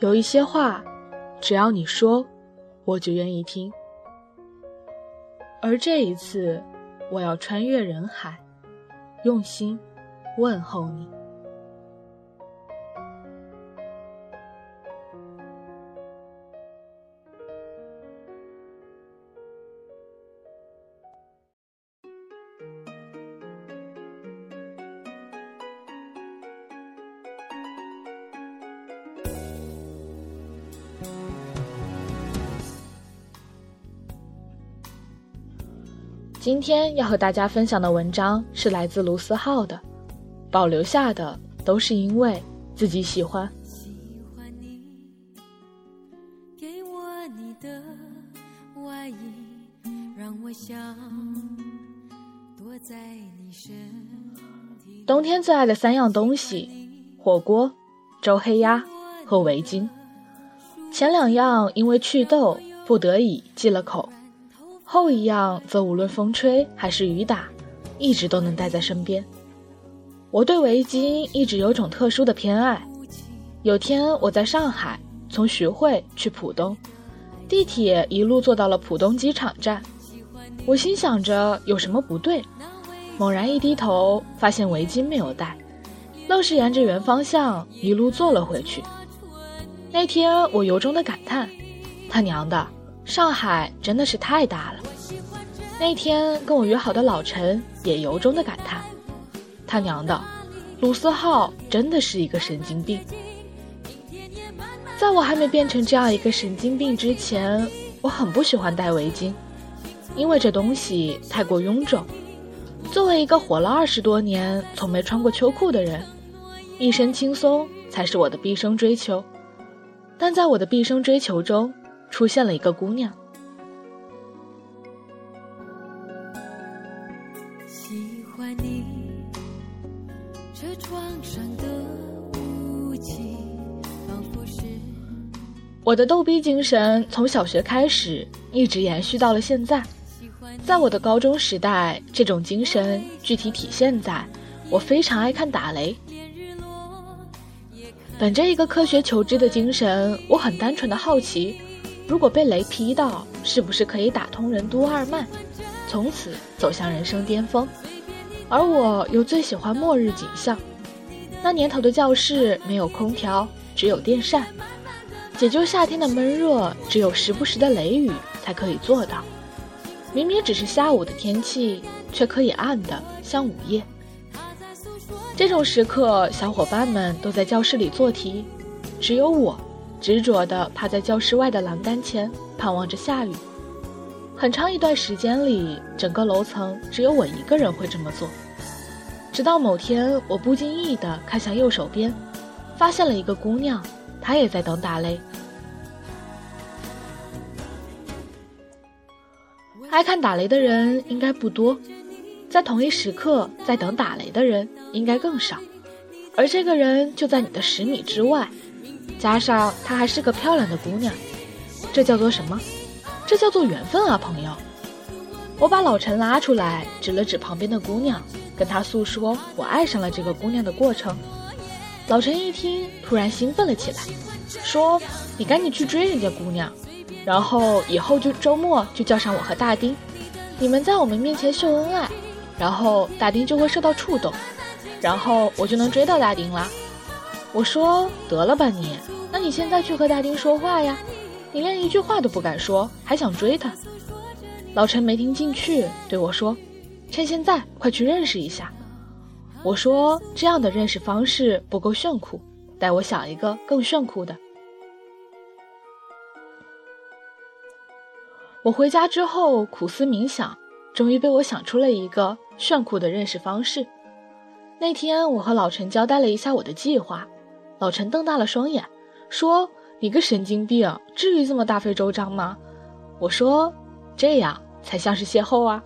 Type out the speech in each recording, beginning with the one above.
有一些话，只要你说，我就愿意听。而这一次，我要穿越人海，用心问候你。今天要和大家分享的文章是来自卢思浩的，保留下的都是因为自己喜欢。冬天最爱的三样东西：火锅、周黑鸭和围巾。前两样因为祛痘不得已忌了口。后一样则无论风吹还是雨打，一直都能带在身边。我对围巾一直有种特殊的偏爱。有天我在上海，从徐汇去浦东，地铁一路坐到了浦东机场站。我心想着有什么不对，猛然一低头，发现围巾没有带，愣是沿着原方向一路坐了回去。那天我由衷的感叹：他娘的！上海真的是太大了。那天跟我约好的老陈也由衷的感叹：“他娘的，鲁思浩真的是一个神经病。”在我还没变成这样一个神经病之前，我很不喜欢戴围巾，因为这东西太过臃肿。作为一个活了二十多年从没穿过秋裤的人，一身轻松才是我的毕生追求。但在我的毕生追求中，出现了一个姑娘。我的逗逼精神从小学开始一直延续到了现在。在我的高中时代，这种精神具体体现在我非常爱看打雷。本着一个科学求知的精神，我很单纯的好奇。如果被雷劈到，是不是可以打通任督二脉，从此走向人生巅峰？而我又最喜欢末日景象。那年头的教室没有空调，只有电扇，解救夏天的闷热，只有时不时的雷雨才可以做到。明明只是下午的天气，却可以暗的像午夜。这种时刻，小伙伴们都在教室里做题，只有我。执着地趴在教室外的栏杆前，盼望着下雨。很长一段时间里，整个楼层只有我一个人会这么做。直到某天，我不经意地看向右手边，发现了一个姑娘，他也在等打雷。爱看打雷的人应该不多，在同一时刻在等打雷的人应该更少，而这个人就在你的十米之外。加上她还是个漂亮的姑娘，这叫做什么？这叫做缘分啊，朋友！我把老陈拉出来，指了指旁边的姑娘，跟他诉说我爱上了这个姑娘的过程。老陈一听，突然兴奋了起来，说：“你赶紧去追人家姑娘，然后以后就周末就叫上我和大丁，你们在我们面前秀恩爱，然后大丁就会受到触动，然后我就能追到大丁了。”我说得了吧你，那你现在去和大丁说话呀，你连一句话都不敢说，还想追他？老陈没听进去，对我说：“趁现在快去认识一下。”我说这样的认识方式不够炫酷，带我想一个更炫酷的。我回家之后苦思冥想，终于被我想出了一个炫酷的认识方式。那天我和老陈交代了一下我的计划。老陈瞪大了双眼，说：“你个神经病，至于这么大费周章吗？”我说：“这样才像是邂逅啊。”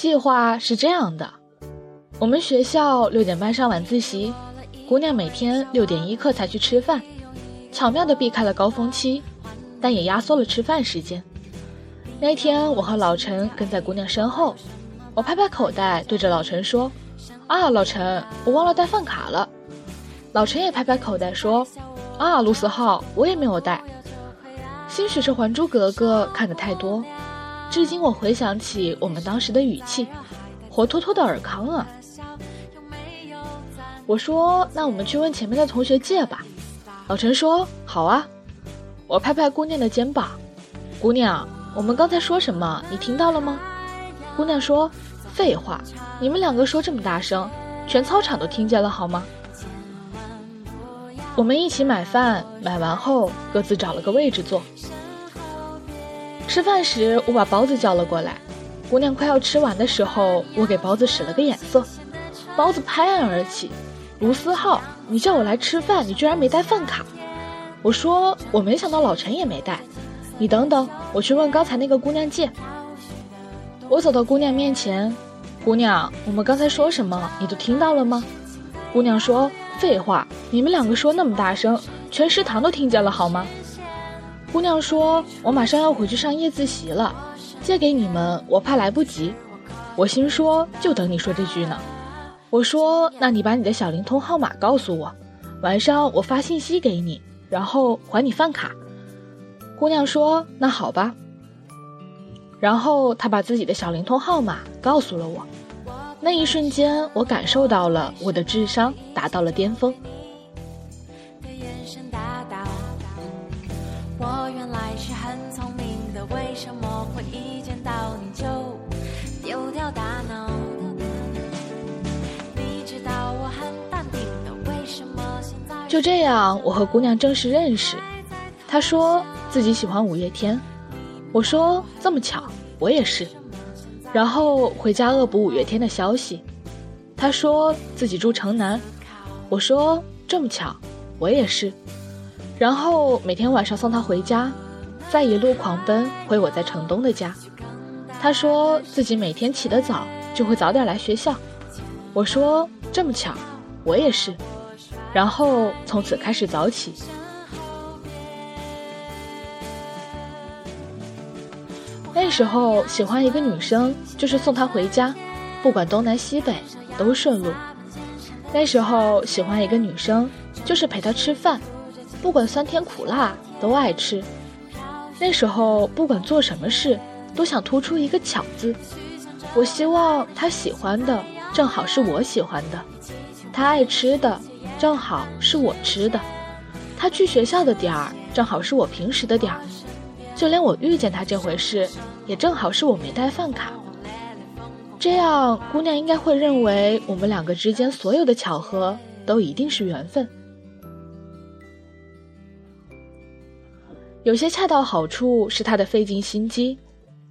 计划是这样的：我们学校六点半上晚自习。姑娘每天六点一刻才去吃饭，巧妙地避开了高峰期，但也压缩了吃饭时间。那天我和老陈跟在姑娘身后，我拍拍口袋，对着老陈说：“啊，老陈，我忘了带饭卡了。”老陈也拍拍口袋说：“啊，卢思浩，我也没有带。”兴许是《还珠格格》看的太多，至今我回想起我们当时的语气，活脱脱的尔康啊！我说：“那我们去问前面的同学借吧。”老陈说：“好啊。”我拍拍姑娘的肩膀：“姑娘，我们刚才说什么？你听到了吗？”姑娘说：“废话，你们两个说这么大声，全操场都听见了，好吗？”我们一起买饭，买完后各自找了个位置坐。吃饭时，我把包子叫了过来。姑娘快要吃完的时候，我给包子使了个眼色，包子拍案而起：“卢思浩，你叫我来吃饭，你居然没带饭卡！”我说：“我没想到老陈也没带。”你等等，我去问刚才那个姑娘借。我走到姑娘面前：“姑娘，我们刚才说什么？你都听到了吗？”姑娘说。废话，你们两个说那么大声，全食堂都听见了，好吗？姑娘说：“我马上要回去上夜自习了，借给你们，我怕来不及。”我心说：“就等你说这句呢。”我说：“那你把你的小灵通号码告诉我，晚上我发信息给你，然后还你饭卡。”姑娘说：“那好吧。”然后她把自己的小灵通号码告诉了我。那一瞬间，我感受到了我的智商达到了巅峰。就这样，我和姑娘正式认识。她说自己喜欢五月天，我说这么巧，我也是。然后回家恶补五月天的消息，他说自己住城南，我说这么巧，我也是。然后每天晚上送他回家，再一路狂奔回我在城东的家。他说自己每天起得早，就会早点来学校。我说这么巧，我也是。然后从此开始早起。那时候喜欢一个女生，就是送她回家，不管东南西北都顺路。那时候喜欢一个女生，就是陪她吃饭，不管酸甜苦辣都爱吃。那时候不管做什么事，都想突出一个巧字。我希望她喜欢的正好是我喜欢的，她爱吃的正好是我吃的，他去学校的点儿正好是我平时的点儿。就连我遇见他这回事，也正好是我没带饭卡。这样，姑娘应该会认为我们两个之间所有的巧合都一定是缘分。有些恰到好处是他的费尽心机，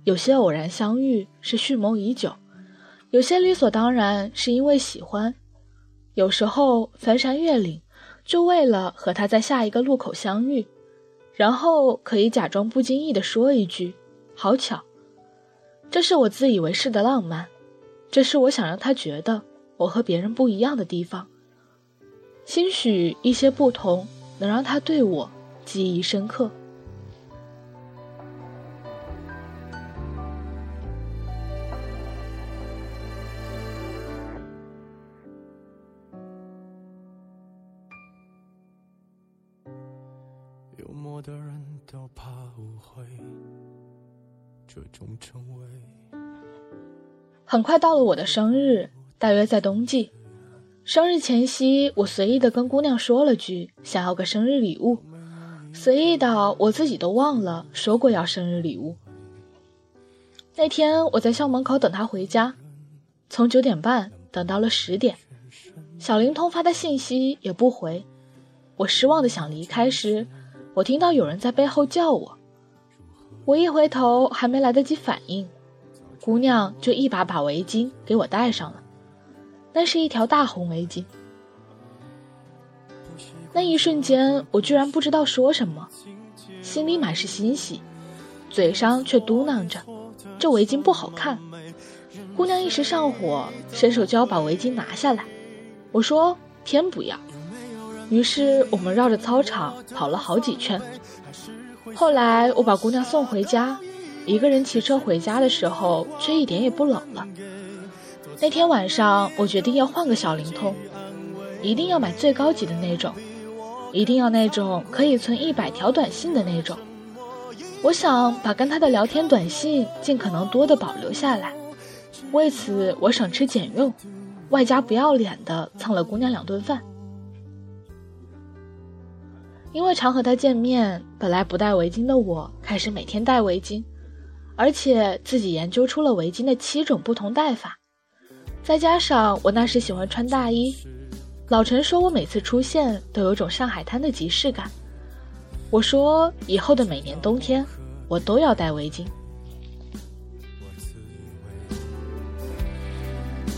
有些偶然相遇是蓄谋已久，有些理所当然是因为喜欢，有时候翻山越岭，就为了和他在下一个路口相遇。然后可以假装不经意地说一句：“好巧。”这是我自以为是的浪漫，这是我想让他觉得我和别人不一样的地方。兴许一些不同能让他对我记忆深刻。这种称谓。很快到了我的生日，大约在冬季。生日前夕，我随意的跟姑娘说了句想要个生日礼物，随意到我自己都忘了说过要生日礼物。那天我在校门口等她回家，从九点半等到了十点，小灵通发的信息也不回。我失望的想离开时。我听到有人在背后叫我，我一回头还没来得及反应，姑娘就一把把围巾给我戴上了，那是一条大红围巾。那一瞬间，我居然不知道说什么，心里满是欣喜，嘴上却嘟囔着：“这围巾不好看。”姑娘一时上火，伸手就要把围巾拿下来，我说：“偏不要。”于是我们绕着操场跑了好几圈。后来我把姑娘送回家，一个人骑车回家的时候，却一点也不冷了。那天晚上，我决定要换个小灵通，一定要买最高级的那种，一定要那种可以存一百条短信的那种。我想把跟他的聊天短信尽可能多的保留下来，为此我省吃俭用，外加不要脸的蹭了姑娘两顿饭。因为常和他见面，本来不戴围巾的我开始每天戴围巾，而且自己研究出了围巾的七种不同戴法。再加上我那时喜欢穿大衣，老陈说我每次出现都有种上海滩的即视感。我说以后的每年冬天，我都要戴围巾。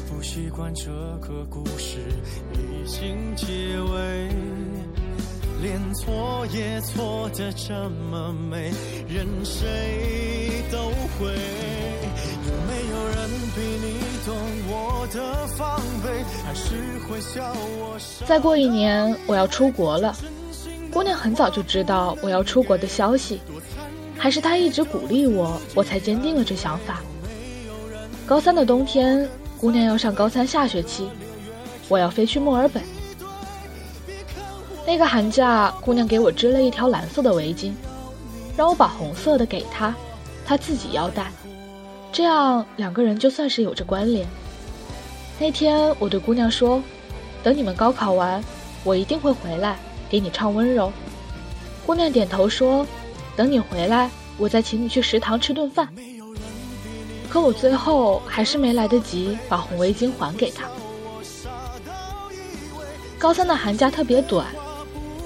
不习惯这个故事已经结尾，连错也错的这么美，任谁都会。有没有人比你懂我的防备？还是会笑我？再过一年，我要出国了。姑娘很早就知道我要出国的消息，还是她一直鼓励我，我才坚定了这想法。高三的冬天，姑娘要上高三下学期，我要飞去墨尔本。那个寒假，姑娘给我织了一条蓝色的围巾，让我把红色的给她，她自己要戴，这样两个人就算是有着关联。那天我对姑娘说：“等你们高考完，我一定会回来。”给你唱温柔，姑娘点头说：“等你回来，我再请你去食堂吃顿饭。”可我最后还是没来得及把红围巾还给她。高三的寒假特别短，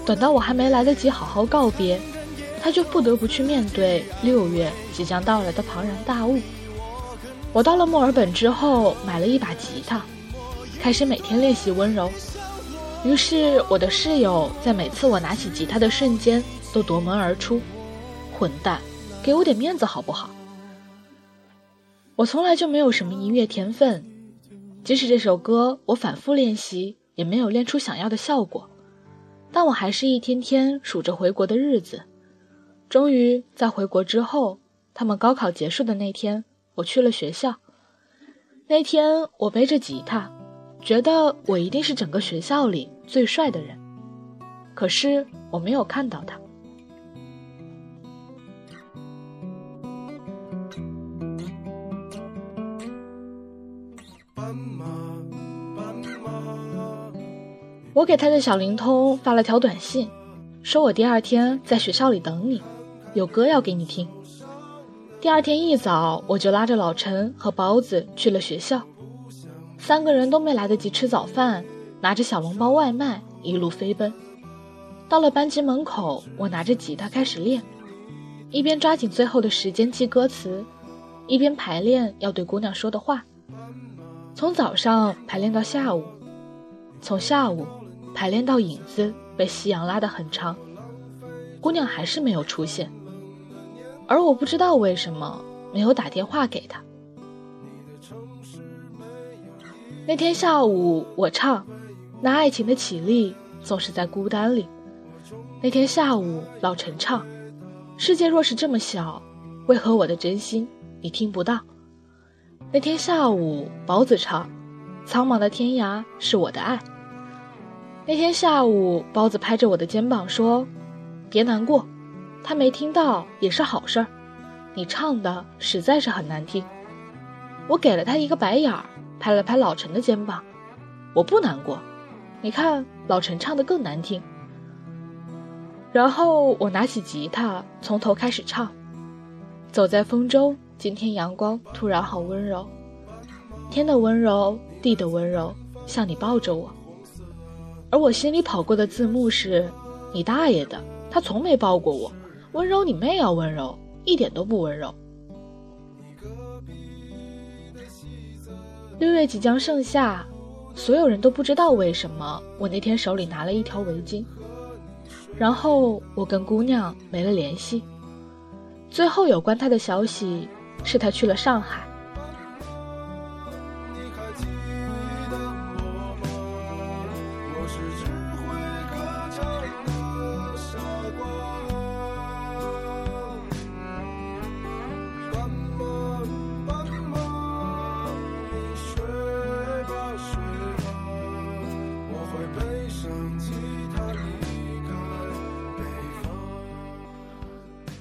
等到我还没来得及好好告别，他就不得不去面对六月即将到来的庞然大物。我到了墨尔本之后，买了一把吉他，开始每天练习温柔。于是，我的室友在每次我拿起吉他的瞬间都夺门而出：“混蛋，给我点面子好不好？”我从来就没有什么音乐天分，即使这首歌我反复练习，也没有练出想要的效果。但我还是一天天数着回国的日子。终于在回国之后，他们高考结束的那天，我去了学校。那天我背着吉他。觉得我一定是整个学校里最帅的人，可是我没有看到他。我给他的小灵通发了条短信，说我第二天在学校里等你，有歌要给你听。第二天一早，我就拉着老陈和包子去了学校。三个人都没来得及吃早饭，拿着小笼包外卖一路飞奔。到了班级门口，我拿着吉他开始练，一边抓紧最后的时间记歌词，一边排练要对姑娘说的话。从早上排练到下午，从下午排练到影子被夕阳拉得很长，姑娘还是没有出现，而我不知道为什么没有打电话给她。那天下午，我唱：“那爱情的绮丽总是在孤单里。”那天下午，老陈唱：“世界若是这么小，为何我的真心你听不到？”那天下午，包子唱：“苍茫的天涯是我的爱。”那天下午，包子拍着我的肩膀说：“别难过，他没听到也是好事儿。你唱的实在是很难听。”我给了他一个白眼儿。拍了拍老陈的肩膀，我不难过。你看，老陈唱的更难听。然后我拿起吉他，从头开始唱。走在风中，今天阳光突然好温柔，天的温柔，地的温柔，像你抱着我。而我心里跑过的字幕是：你大爷的，他从没抱过我，温柔你妹啊，温柔，一点都不温柔。六月即将盛夏，所有人都不知道为什么我那天手里拿了一条围巾。然后我跟姑娘没了联系，最后有关她的消息是她去了上海。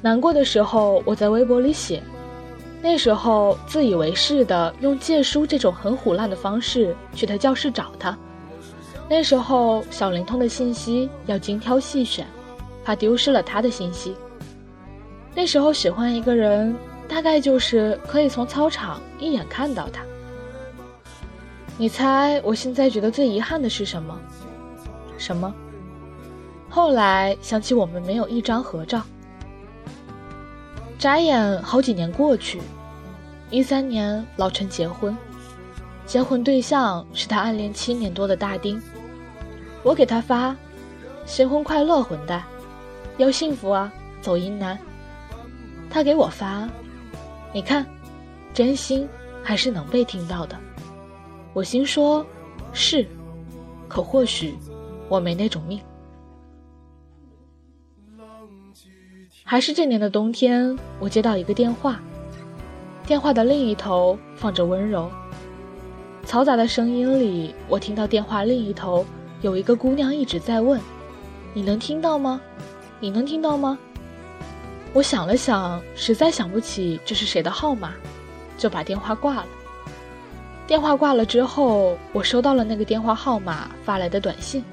难过的时候，我在微博里写，那时候自以为是的用借书这种很虎烂的方式去他教室找他。那时候小灵通的信息要精挑细选，怕丢失了他的信息。那时候喜欢一个人，大概就是可以从操场一眼看到他。你猜我现在觉得最遗憾的是什么？什么？后来想起我们没有一张合照。眨眼好几年过去，一三年老陈结婚，结婚对象是他暗恋七年多的大丁。我给他发：“新婚快乐，混蛋，要幸福啊，走阴南。”他给我发：“你看，真心还是能被听到的。”我心说：“是，可或许我没那种命。”还是这年的冬天，我接到一个电话，电话的另一头放着温柔、嘈杂的声音里，我听到电话另一头。有一个姑娘一直在问：“你能听到吗？你能听到吗？”我想了想，实在想不起这是谁的号码，就把电话挂了。电话挂了之后，我收到了那个电话号码发来的短信，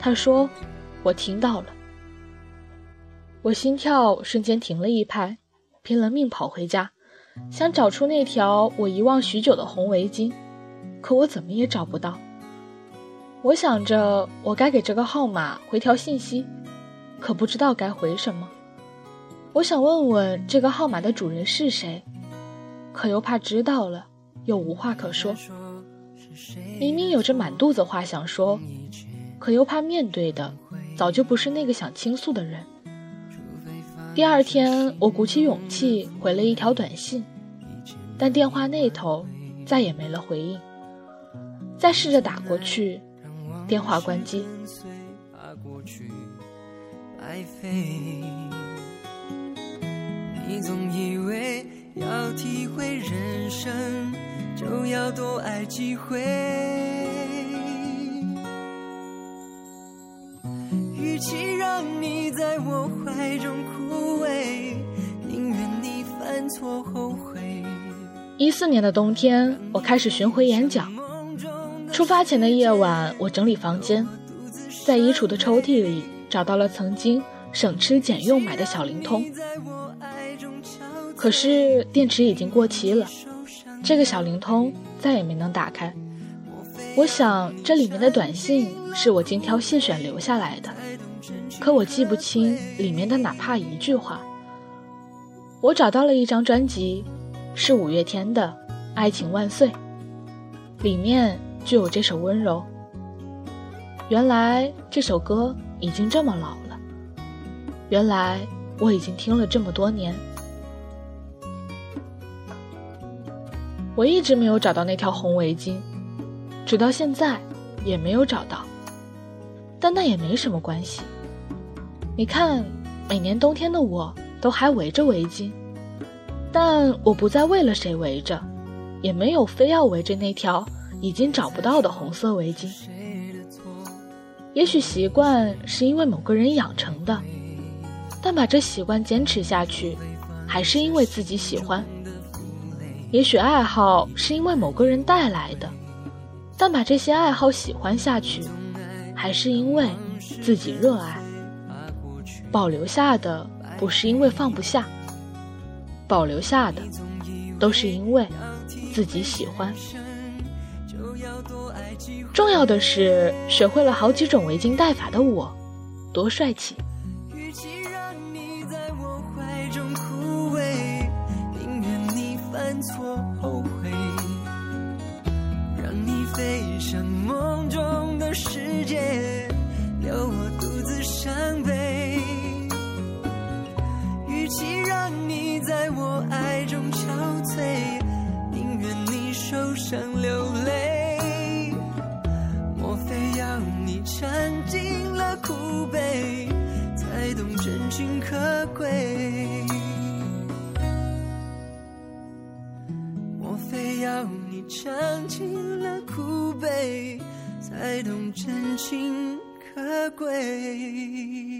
他说：“我听到了。”我心跳瞬间停了一拍，拼了命跑回家，想找出那条我遗忘许久的红围巾，可我怎么也找不到。我想着，我该给这个号码回条信息，可不知道该回什么。我想问问这个号码的主人是谁，可又怕知道了又无话可说。明明有着满肚子话想说，可又怕面对的早就不是那个想倾诉的人。第二天，我鼓起勇气回了一条短信，但电话那头再也没了回应。再试着打过去。电话关机。你总以为要体会人生，就要多爱几回。与其让你在我怀中一四年的冬天，我开始巡回演讲。出发前的夜晚，我整理房间，在衣橱的抽屉里找到了曾经省吃俭用买的小灵通。可是电池已经过期了，这个小灵通再也没能打开。我想这里面的短信是我精挑细选留下来的，可我记不清里面的哪怕一句话。我找到了一张专辑，是五月天的《爱情万岁》，里面。就有这首温柔。原来这首歌已经这么老了，原来我已经听了这么多年。我一直没有找到那条红围巾，直到现在也没有找到。但那也没什么关系。你看，每年冬天的我都还围着围巾，但我不再为了谁围着，也没有非要围着那条。已经找不到的红色围巾，也许习惯是因为某个人养成的，但把这习惯坚持下去，还是因为自己喜欢。也许爱好是因为某个人带来的，但把这些爱好喜欢下去，还是因为自己热爱。保留下的不是因为放不下，保留下的都是因为自己喜欢。重要的是，学会了好几种围巾戴法的我，多帅气！与其尝尽了苦悲，才懂真情可贵？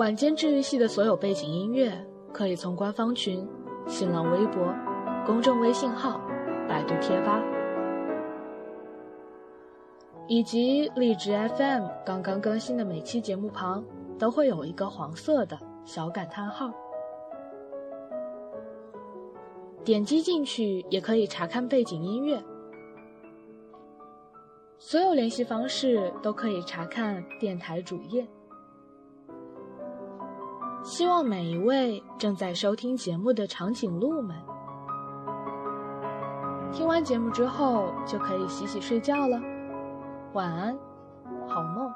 晚间治愈系的所有背景音乐，可以从官方群、新浪微博、公众微信号、百度贴吧，以及荔枝 FM 刚刚更新的每期节目旁，都会有一个黄色的小感叹号。点击进去也可以查看背景音乐。所有联系方式都可以查看电台主页。希望每一位正在收听节目的长颈鹿们，听完节目之后就可以洗洗睡觉了。晚安，好梦。